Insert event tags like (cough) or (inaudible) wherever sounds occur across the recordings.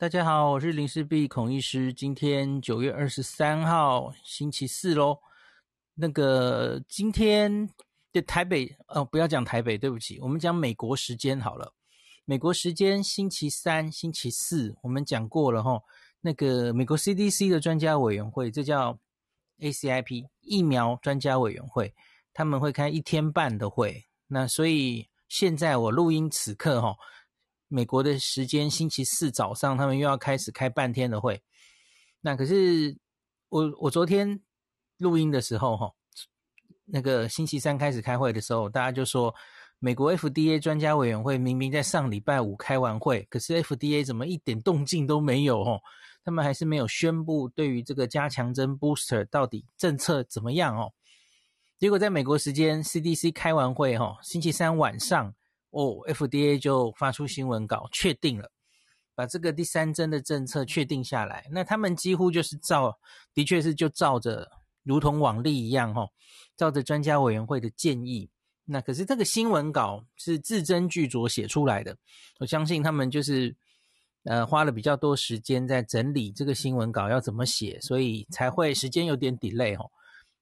大家好，我是林氏璧孔医师。今天九月二十三号，星期四喽。那个今天的台北，哦，不要讲台北，对不起，我们讲美国时间好了。美国时间星期三、星期四，我们讲过了哈。那个美国 CDC 的专家委员会，这叫 ACIP 疫苗专家委员会，他们会开一天半的会。那所以现在我录音此刻哈。美国的时间星期四早上，他们又要开始开半天的会。那可是我我昨天录音的时候，哈，那个星期三开始开会的时候，大家就说美国 FDA 专家委员会明明在上礼拜五开完会，可是 FDA 怎么一点动静都没有？哦，他们还是没有宣布对于这个加强针 booster 到底政策怎么样？哦，结果在美国时间 CDC 开完会，哈，星期三晚上。哦，FDA 就发出新闻稿，确定了，把这个第三针的政策确定下来。那他们几乎就是照，的确是就照着，如同往例一样，哈，照着专家委员会的建议。那可是这个新闻稿是字斟句酌写出来的，我相信他们就是，呃，花了比较多时间在整理这个新闻稿要怎么写，所以才会时间有点 delay 哦。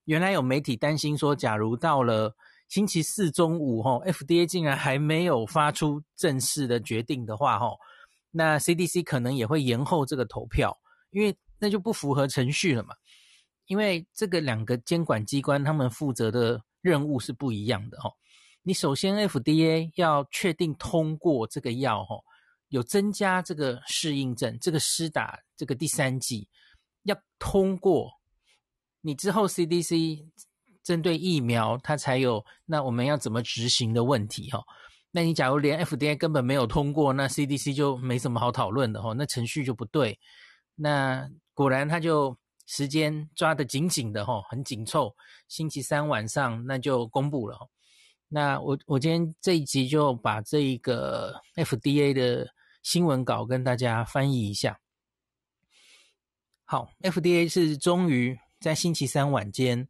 原来有媒体担心说，假如到了。星期四中午，吼，FDA 竟然还没有发出正式的决定的话，吼，那 CDC 可能也会延后这个投票，因为那就不符合程序了嘛。因为这个两个监管机关他们负责的任务是不一样的，吼。你首先 FDA 要确定通过这个药，吼，有增加这个适应症，这个施打这个第三剂要通过，你之后 CDC。针对疫苗，它才有那我们要怎么执行的问题哈。那你假如连 FDA 根本没有通过，那 CDC 就没什么好讨论的哈。那程序就不对。那果然他就时间抓得紧紧的哈，很紧凑。星期三晚上那就公布了。那我我今天这一集就把这一个 FDA 的新闻稿跟大家翻译一下。好，FDA 是终于在星期三晚间。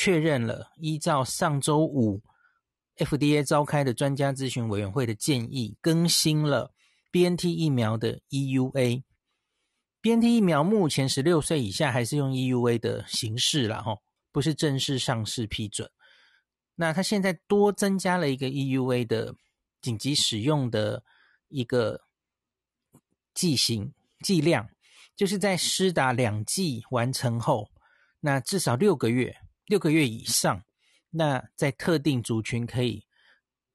确认了，依照上周五 FDA 召开的专家咨询委员会的建议，更新了 BNT 疫苗的 EUA。BNT 疫苗目前十六岁以下还是用 EUA 的形式啦，吼，不是正式上市批准。那它现在多增加了一个 EUA 的紧急使用的一个剂型剂量，就是在施打两剂完成后，那至少六个月。六个月以上，那在特定族群可以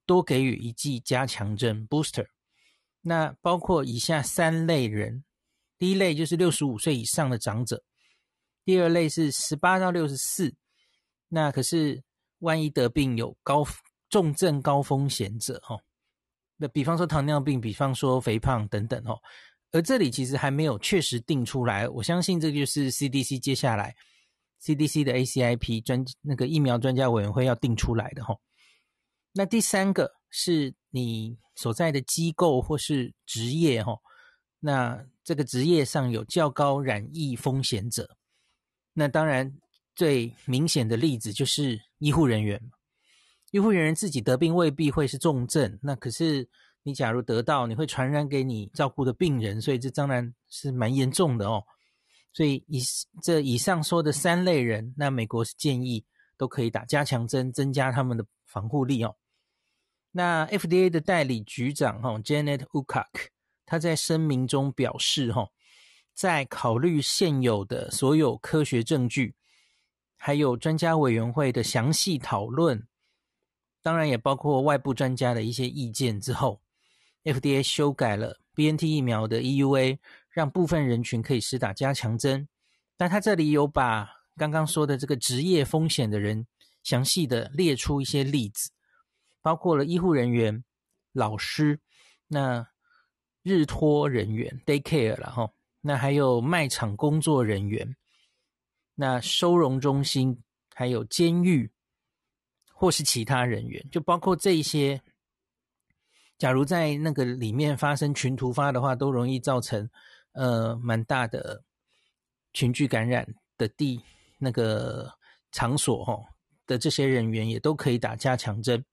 多给予一剂加强针 booster。那包括以下三类人：第一类就是六十五岁以上的长者；第二类是十八到六十四，那可是万一得病有高重症高风险者哦。那比方说糖尿病，比方说肥胖等等哦。而这里其实还没有确实定出来，我相信这就是 CDC 接下来。CDC 的 ACIP 专那个疫苗专家委员会要定出来的哈，那第三个是你所在的机构或是职业哈，那这个职业上有较高染疫风险者，那当然最明显的例子就是医护人员，医护人员自己得病未必会是重症，那可是你假如得到，你会传染给你照顾的病人，所以这当然是蛮严重的哦。所以以这以上说的三类人，那美国是建议都可以打加强针，增加他们的防护力哦。那 FDA 的代理局长哈 Janet w o o k a k 他在声明中表示哈，在考虑现有的所有科学证据，还有专家委员会的详细讨论，当然也包括外部专家的一些意见之后，FDA 修改了 BNT 疫苗的 EUA。让部分人群可以施打加强针，但他这里有把刚刚说的这个职业风险的人详细的列出一些例子，包括了医护人员、老师、那日托人员 （daycare） 了哈，那还有卖场工作人员、那收容中心、还有监狱或是其他人员，就包括这一些。假如在那个里面发生群突发的话，都容易造成。呃，蛮大的群聚感染的地那个场所哈的这些人员也都可以打加强针。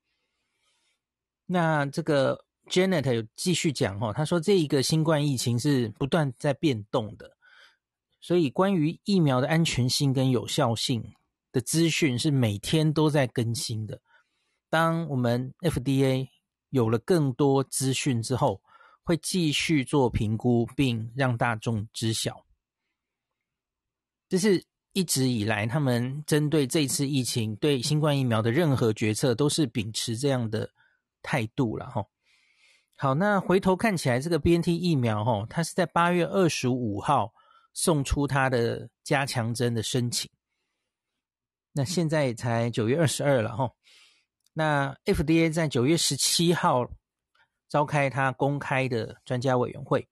那这个 Janet 有继续讲哈，他说这一个新冠疫情是不断在变动的，所以关于疫苗的安全性跟有效性的资讯是每天都在更新的。当我们 FDA 有了更多资讯之后，会继续做评估，并让大众知晓。这是一直以来他们针对这次疫情对新冠疫苗的任何决策都是秉持这样的态度了哈。好，那回头看起来，这个 BNT 疫苗哈，它是在八月二十五号送出它的加强针的申请。那现在才九月二十二了哈。那 FDA 在九月十七号召开他公开的专家委员会。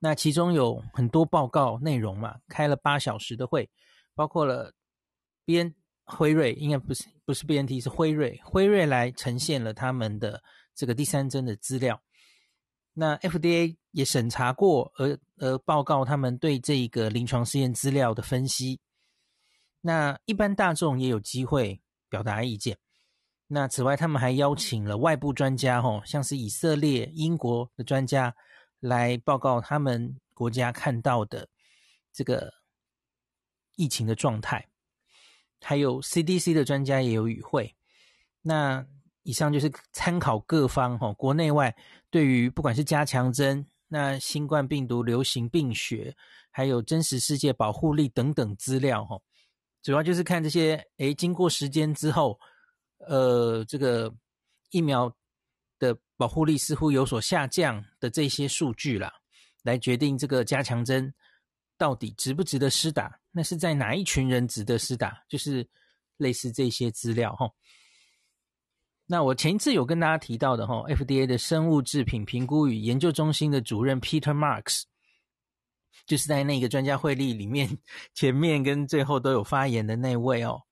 那其中有很多报告内容嘛，开了八小时的会，包括了 BN 辉瑞，应该不是不是 BNT，是辉瑞，辉瑞来呈现了他们的这个第三针的资料。那 FDA 也审查过，而而报告他们对这个临床试验资料的分析。那一般大众也有机会表达意见。那此外，他们还邀请了外部专家，吼，像是以色列、英国的专家。来报告他们国家看到的这个疫情的状态，还有 CDC 的专家也有与会。那以上就是参考各方吼，国内外对于不管是加强针、那新冠病毒流行病学，还有真实世界保护力等等资料吼，主要就是看这些诶，经过时间之后，呃，这个疫苗。的保护力似乎有所下降的这些数据啦，来决定这个加强针到底值不值得施打？那是在哪一群人值得施打？就是类似这些资料哈。那我前一次有跟大家提到的哈，FDA 的生物制品评估与研究中心的主任 Peter Marks，就是在那个专家会议里面 (laughs) 前面跟最后都有发言的那位哦。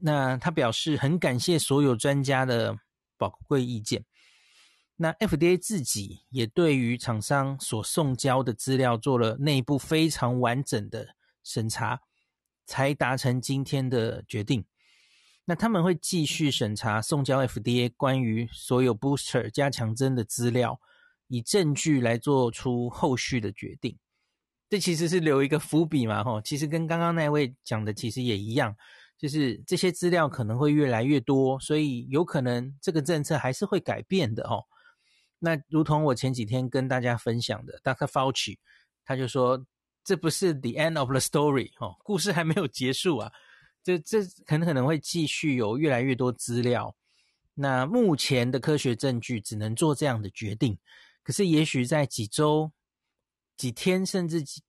那他表示很感谢所有专家的。宝贵意见。那 FDA 自己也对于厂商所送交的资料做了内部非常完整的审查，才达成今天的决定。那他们会继续审查送交 FDA 关于所有 booster 加强针的资料，以证据来做出后续的决定。这其实是留一个伏笔嘛，吼，其实跟刚刚那位讲的其实也一样。就是这些资料可能会越来越多，所以有可能这个政策还是会改变的哦。那如同我前几天跟大家分享的，Dr. Fauci 他就说，这不是 the end of the story 哦，故事还没有结束啊，这这很可能会继续有越来越多资料。那目前的科学证据只能做这样的决定，可是也许在几周、几天甚至几。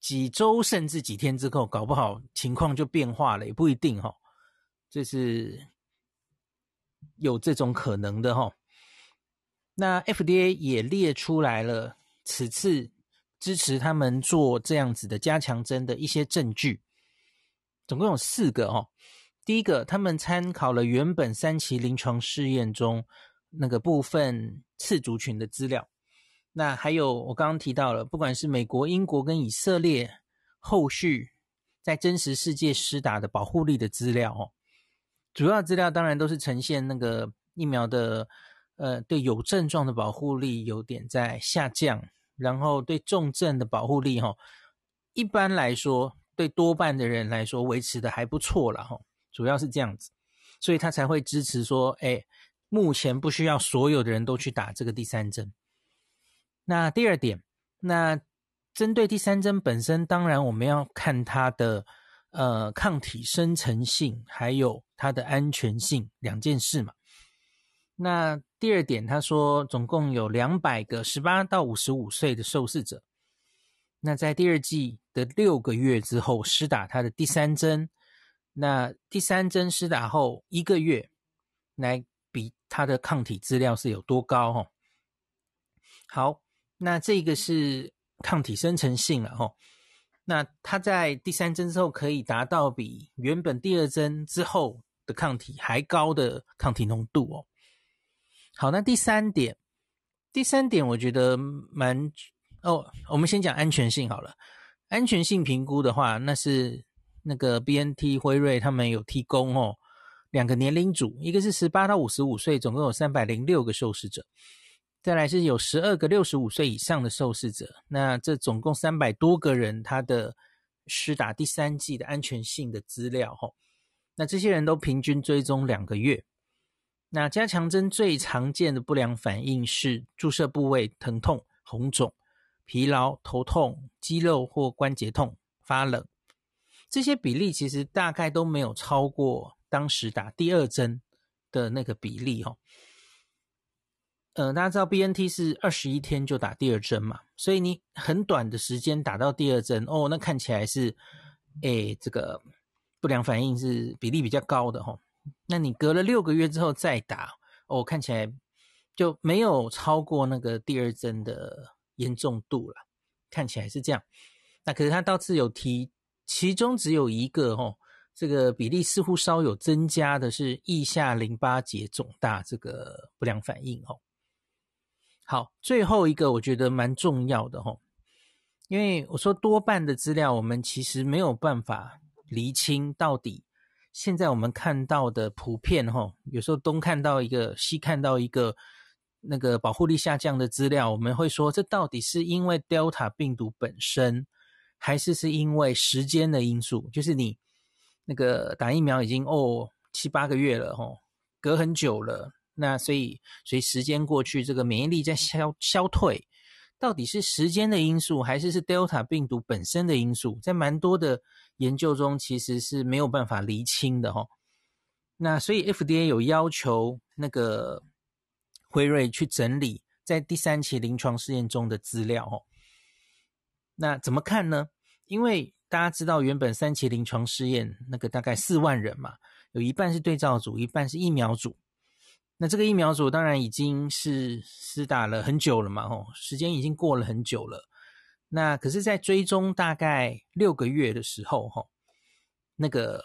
几周甚至几天之后，搞不好情况就变化了，也不一定哈。这是有这种可能的哈。那 FDA 也列出来了此次支持他们做这样子的加强针的一些证据，总共有四个哈。第一个，他们参考了原本三期临床试验中那个部分次族群的资料。那还有，我刚刚提到了，不管是美国、英国跟以色列后续在真实世界施打的保护力的资料哦，主要资料当然都是呈现那个疫苗的，呃，对有症状的保护力有点在下降，然后对重症的保护力哈，一般来说对多半的人来说维持的还不错了哈，主要是这样子，所以他才会支持说，哎，目前不需要所有的人都去打这个第三针。那第二点，那针对第三针本身，当然我们要看它的呃抗体生成性，还有它的安全性两件事嘛。那第二点，他说总共有两百个十八到五十五岁的受试者，那在第二季的六个月之后施打他的第三针，那第三针施打后一个月来比他的抗体资料是有多高？哦，好。那这个是抗体生成性了吼，那它在第三针之后可以达到比原本第二针之后的抗体还高的抗体浓度哦。好，那第三点，第三点我觉得蛮哦，我们先讲安全性好了。安全性评估的话，那是那个 BNT 辉瑞他们有提供哦，两个年龄组，一个是十八到五十五岁，总共有三百零六个受试者。再来是有十二个六十五岁以上的受试者，那这总共三百多个人，他的施打第三剂的安全性的资料，吼，那这些人都平均追踪两个月。那加强针最常见的不良反应是注射部位疼痛、红肿、疲劳、头痛、肌肉或关节痛、发冷。这些比例其实大概都没有超过当时打第二针的那个比例哈。呃，大家知道 BNT 是二十一天就打第二针嘛，所以你很短的时间打到第二针哦，那看起来是，诶，这个不良反应是比例比较高的哈。那你隔了六个月之后再打，哦，看起来就没有超过那个第二针的严重度了，看起来是这样。那可是他倒是有提，其中只有一个哦，这个比例似乎稍有增加的是腋下淋巴结肿大这个不良反应哦。好，最后一个我觉得蛮重要的哦，因为我说多半的资料我们其实没有办法厘清到底。现在我们看到的普遍哈，有时候东看到一个，西看到一个，那个保护力下降的资料，我们会说这到底是因为 Delta 病毒本身，还是是因为时间的因素？就是你那个打疫苗已经哦七八个月了哈，隔很久了，那所以随时间过去，这个免疫力在消消退，到底是时间的因素，还是是 Delta 病毒本身的因素？在蛮多的。研究中其实是没有办法厘清的哈，那所以 FDA 有要求那个辉瑞去整理在第三期临床试验中的资料哦。那怎么看呢？因为大家知道原本三期临床试验那个大概四万人嘛，有一半是对照组，一半是疫苗组。那这个疫苗组当然已经是施打了很久了嘛，吼，时间已经过了很久了。那可是，在追踪大概六个月的时候，吼，那个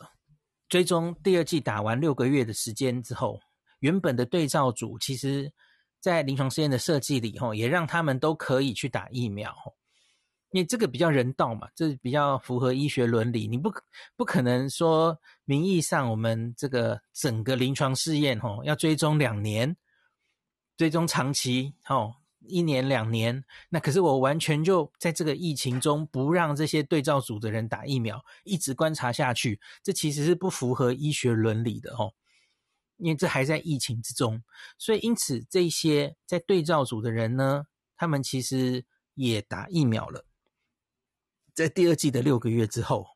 追踪第二季打完六个月的时间之后，原本的对照组其实，在临床试验的设计里，吼，也让他们都可以去打疫苗，因为这个比较人道嘛，这比较符合医学伦理。你不不可能说名义上我们这个整个临床试验，哦，要追踪两年，追踪长期，哦。一年两年，那可是我完全就在这个疫情中不让这些对照组的人打疫苗，一直观察下去，这其实是不符合医学伦理的哦，因为这还在疫情之中，所以因此这些在对照组的人呢，他们其实也打疫苗了，在第二季的六个月之后，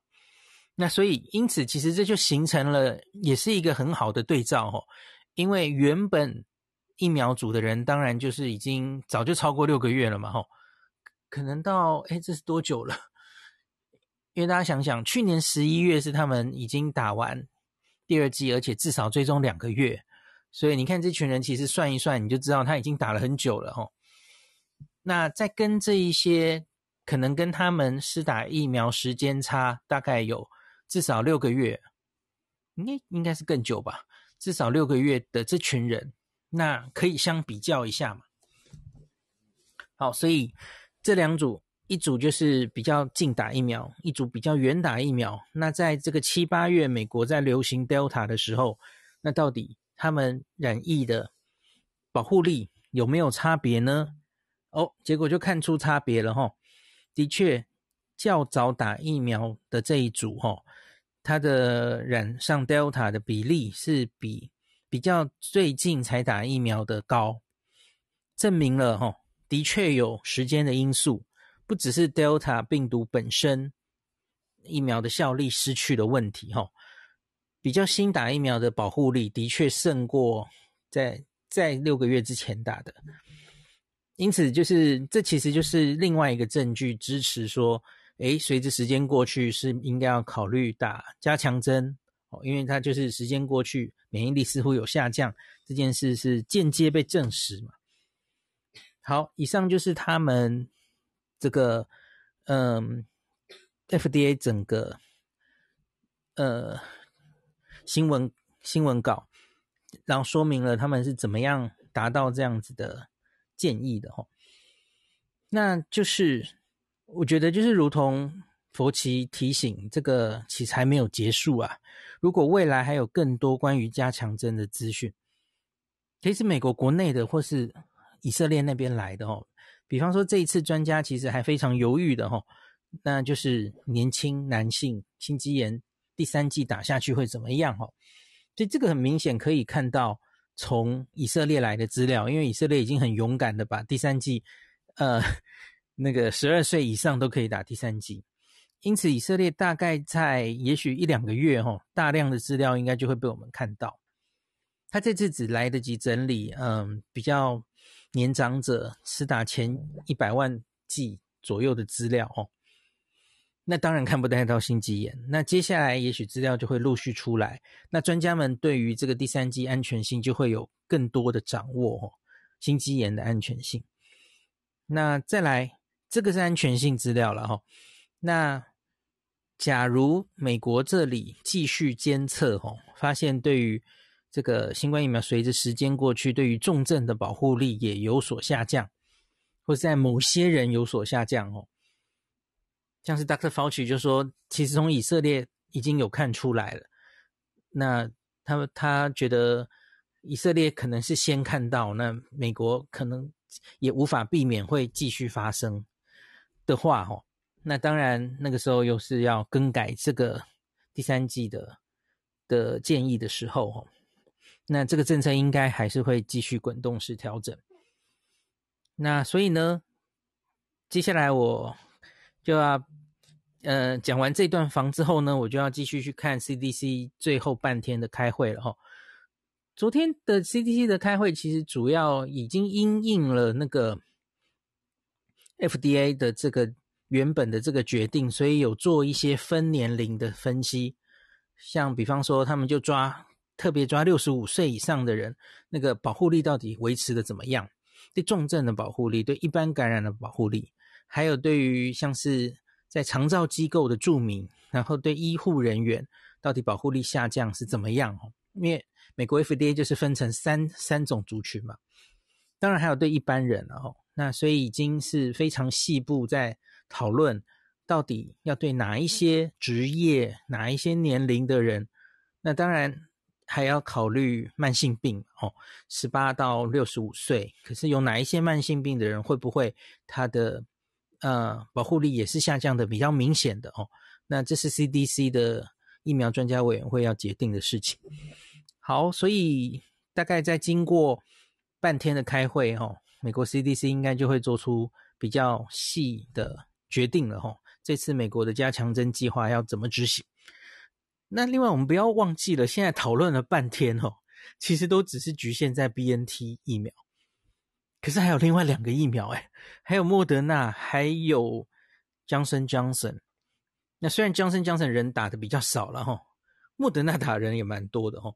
那所以因此其实这就形成了，也是一个很好的对照哦，因为原本。疫苗组的人当然就是已经早就超过六个月了嘛，吼，可能到诶，这是多久了？因为大家想想，去年十一月是他们已经打完第二季，而且至少追踪两个月，所以你看这群人其实算一算，你就知道他已经打了很久了，吼。那在跟这一些可能跟他们施打疫苗时间差大概有至少六个月，应该应该是更久吧，至少六个月的这群人。那可以相比较一下嘛？好，所以这两组，一组就是比较近打疫苗，一组比较远打疫苗。那在这个七八月，美国在流行 Delta 的时候，那到底他们染疫的保护力有没有差别呢？哦，结果就看出差别了哈。的确，较早打疫苗的这一组哈，它的染上 Delta 的比例是比。比较最近才打疫苗的高，证明了哈，的确有时间的因素，不只是 Delta 病毒本身疫苗的效力失去的问题哈。比较新打疫苗的保护力的确胜过在在六个月之前打的，因此就是这其实就是另外一个证据支持说，诶，随着时间过去是应该要考虑打加强针。哦，因为它就是时间过去，免疫力似乎有下降，这件事是间接被证实嘛。好，以上就是他们这个嗯，FDA 整个呃新闻新闻稿，然后说明了他们是怎么样达到这样子的建议的哈。那就是我觉得就是如同。佛奇提醒，这个其实还没有结束啊！如果未来还有更多关于加强针的资讯，其实美国国内的或是以色列那边来的哦。比方说这一次专家其实还非常犹豫的哦，那就是年轻男性心肌炎第三季打下去会怎么样哦？所以这个很明显可以看到从以色列来的资料，因为以色列已经很勇敢的把第三剂，呃，那个十二岁以上都可以打第三剂。因此，以色列大概在也许一两个月，吼，大量的资料应该就会被我们看到。他这次只来得及整理，嗯，比较年长者施打前一百万剂左右的资料，哦，那当然看不太到心肌炎。那接下来也许资料就会陆续出来，那专家们对于这个第三剂安全性就会有更多的掌握，哦，心肌炎的安全性。那再来，这个是安全性资料了，哈，那。假如美国这里继续监测，哦，发现对于这个新冠疫苗随着时间过去，对于重症的保护力也有所下降，或者在某些人有所下降，哦，像是 Dr. Fauci 就说，其实从以色列已经有看出来了，那他他觉得以色列可能是先看到，那美国可能也无法避免会继续发生的话，吼。那当然，那个时候又是要更改这个第三季的的建议的时候，哦，那这个政策应该还是会继续滚动式调整。那所以呢，接下来我就要，呃，讲完这段房之后呢，我就要继续去看 CDC 最后半天的开会了，哈。昨天的 CDC 的开会其实主要已经因应了那个 FDA 的这个。原本的这个决定，所以有做一些分年龄的分析，像比方说，他们就抓特别抓六十五岁以上的人，那个保护力到底维持的怎么样？对重症的保护力，对一般感染的保护力，还有对于像是在长照机构的住民，然后对医护人员到底保护力下降是怎么样？因为美国 FDA 就是分成三三种族群嘛，当然还有对一般人哦，那所以已经是非常细部在。讨论到底要对哪一些职业、哪一些年龄的人，那当然还要考虑慢性病哦，十八到六十五岁，可是有哪一些慢性病的人会不会他的呃保护力也是下降的比较明显的哦？那这是 CDC 的疫苗专家委员会要决定的事情。好，所以大概在经过半天的开会哦，美国 CDC 应该就会做出比较细的。决定了哈，这次美国的加强针计划要怎么执行？那另外我们不要忘记了，现在讨论了半天哈，其实都只是局限在 BNT 疫苗，可是还有另外两个疫苗哎，(laughs) 还有莫德纳，还有 Johnson Johnson。那虽然 Johnson Johnson 人打的比较少了哈，莫德纳打人也蛮多的哈。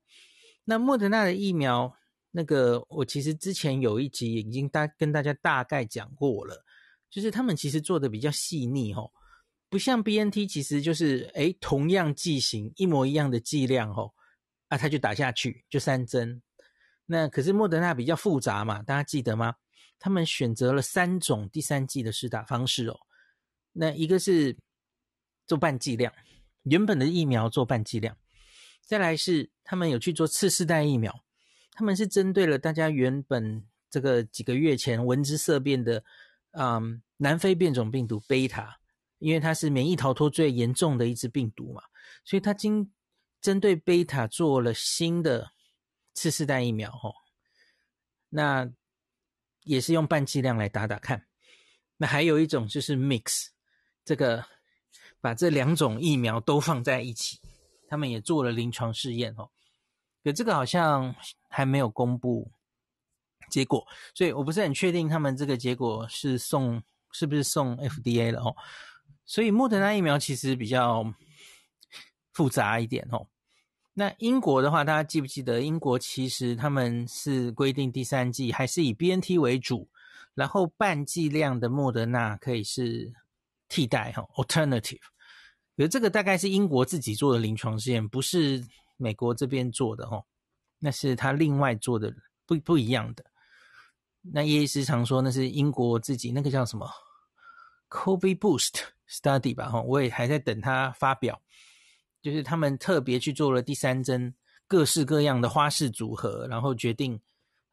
那莫德纳的疫苗，那个我其实之前有一集已经大跟大家大概讲过了。就是他们其实做的比较细腻吼，不像 BNT，其实就是诶同样剂型，一模一样的剂量吼，啊，他就打下去就三针。那可是莫德纳比较复杂嘛，大家记得吗？他们选择了三种第三剂的施打方式哦。那一个是做半剂量，原本的疫苗做半剂量，再来是他们有去做次世代疫苗，他们是针对了大家原本这个几个月前闻之色变的。嗯，南非变种病毒贝塔，因为它是免疫逃脱最严重的一支病毒嘛，所以它经针对贝塔做了新的次世代疫苗哦，那也是用半剂量来打打看。那还有一种就是 mix，这个把这两种疫苗都放在一起，他们也做了临床试验哦，可这个好像还没有公布。结果，所以我不是很确定他们这个结果是送是不是送 FDA 了哦。所以莫德纳疫苗其实比较复杂一点哦。那英国的话，大家记不记得？英国其实他们是规定第三剂还是以 BNT 为主，然后半剂量的莫德纳可以是替代哈，alternative。比如这个大概是英国自己做的临床试验，不是美国这边做的哈。那是他另外做的不不一样的。那叶医师常说那是英国自己那个叫什么 COVID Boost Study 吧？哈，我也还在等他发表。就是他们特别去做了第三针，各式各样的花式组合，然后决定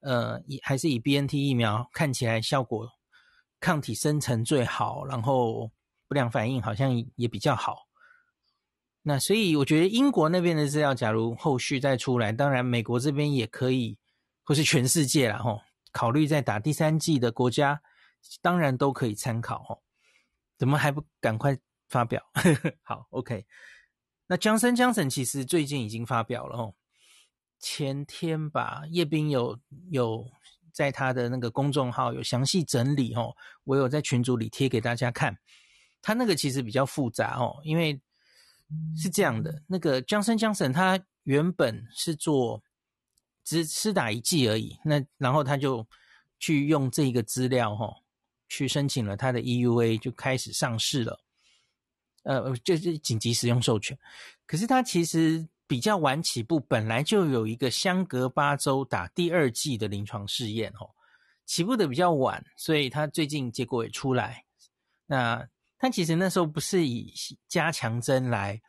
呃，以还是以 BNT 疫苗看起来效果抗体生成最好，然后不良反应好像也比较好。那所以我觉得英国那边的资料，假如后续再出来，当然美国这边也可以，或是全世界啦吼，考虑再打第三剂的国家，当然都可以参考吼。怎么还不赶快发表？(laughs) 好，OK。那强生强生其实最近已经发表了哦，前天吧，叶斌有有在他的那个公众号有详细整理哦，我有在群组里贴给大家看，他那个其实比较复杂哦，因为。是这样的，那个 Johnson Johnson 他原本是做只施打一剂而已，那然后他就去用这个资料哈，去申请了他的 EUA 就开始上市了，呃，就是紧急使用授权。可是他其实比较晚起步，本来就有一个相隔八周打第二剂的临床试验哦，起步的比较晚，所以他最近结果也出来，那。他其实那时候不是以加强针来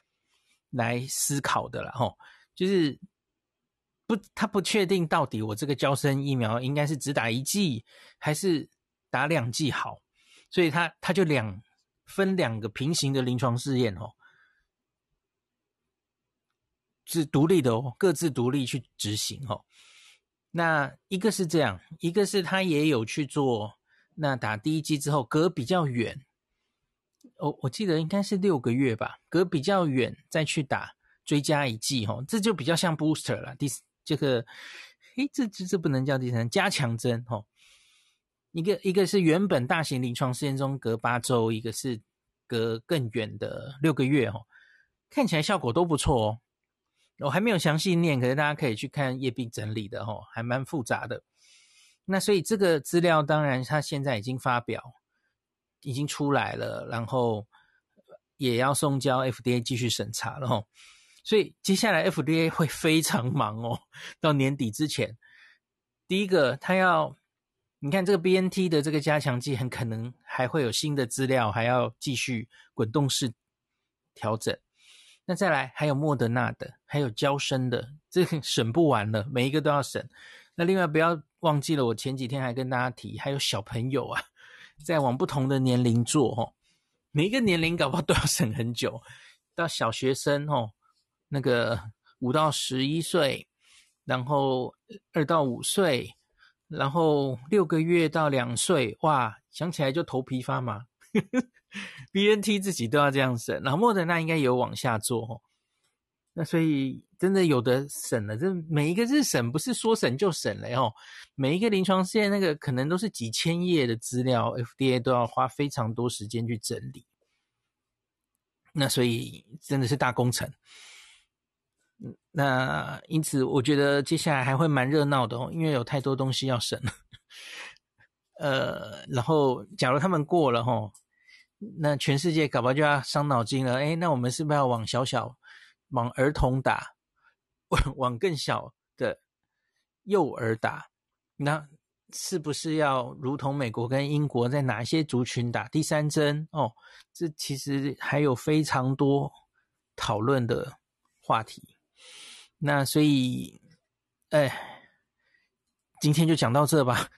来思考的了，吼，就是不，他不确定到底我这个娇生疫苗应该是只打一剂还是打两剂好，所以他他就两分两个平行的临床试验，哦，是独立的哦，各自独立去执行，哦。那一个是这样，一个是他也有去做，那打第一剂之后隔比较远。我我记得应该是六个月吧，隔比较远再去打追加一剂吼，这就比较像 booster 了。第这个，诶，这这这不能叫第三加强针哦。一个一个是原本大型临床试验中隔八周，一个是隔更远的六个月吼，看起来效果都不错哦。我还没有详细念，可是大家可以去看叶斌整理的吼，还蛮复杂的。那所以这个资料当然它现在已经发表。已经出来了，然后也要送交 FDA 继续审查了吼，所以接下来 FDA 会非常忙哦，到年底之前，第一个他要，你看这个 BNT 的这个加强剂很可能还会有新的资料，还要继续滚动式调整。那再来还有莫德纳的，还有娇生的，这个 (laughs) 审不完了，每一个都要审。那另外不要忘记了，我前几天还跟大家提，还有小朋友啊。在往不同的年龄做吼，每一个年龄搞不好都要审很久。到小学生吼，那个五到十一岁，然后二到五岁，然后六个月到两岁，哇，想起来就头皮发麻。(laughs) BNT 自己都要这样审，然后莫德纳应该有往下做。那所以真的有的审了，这每一个日审不是说审就审了哦，每一个临床试验那个可能都是几千页的资料，FDA 都要花非常多时间去整理。那所以真的是大工程。那因此我觉得接下来还会蛮热闹的哦，因为有太多东西要审。呃，然后假如他们过了吼，那全世界搞不好就要伤脑筋了。诶，那我们是不是要往小小？往儿童打，往往更小的幼儿打，那是不是要如同美国跟英国，在哪一些族群打第三针？哦，这其实还有非常多讨论的话题。那所以，哎，今天就讲到这吧。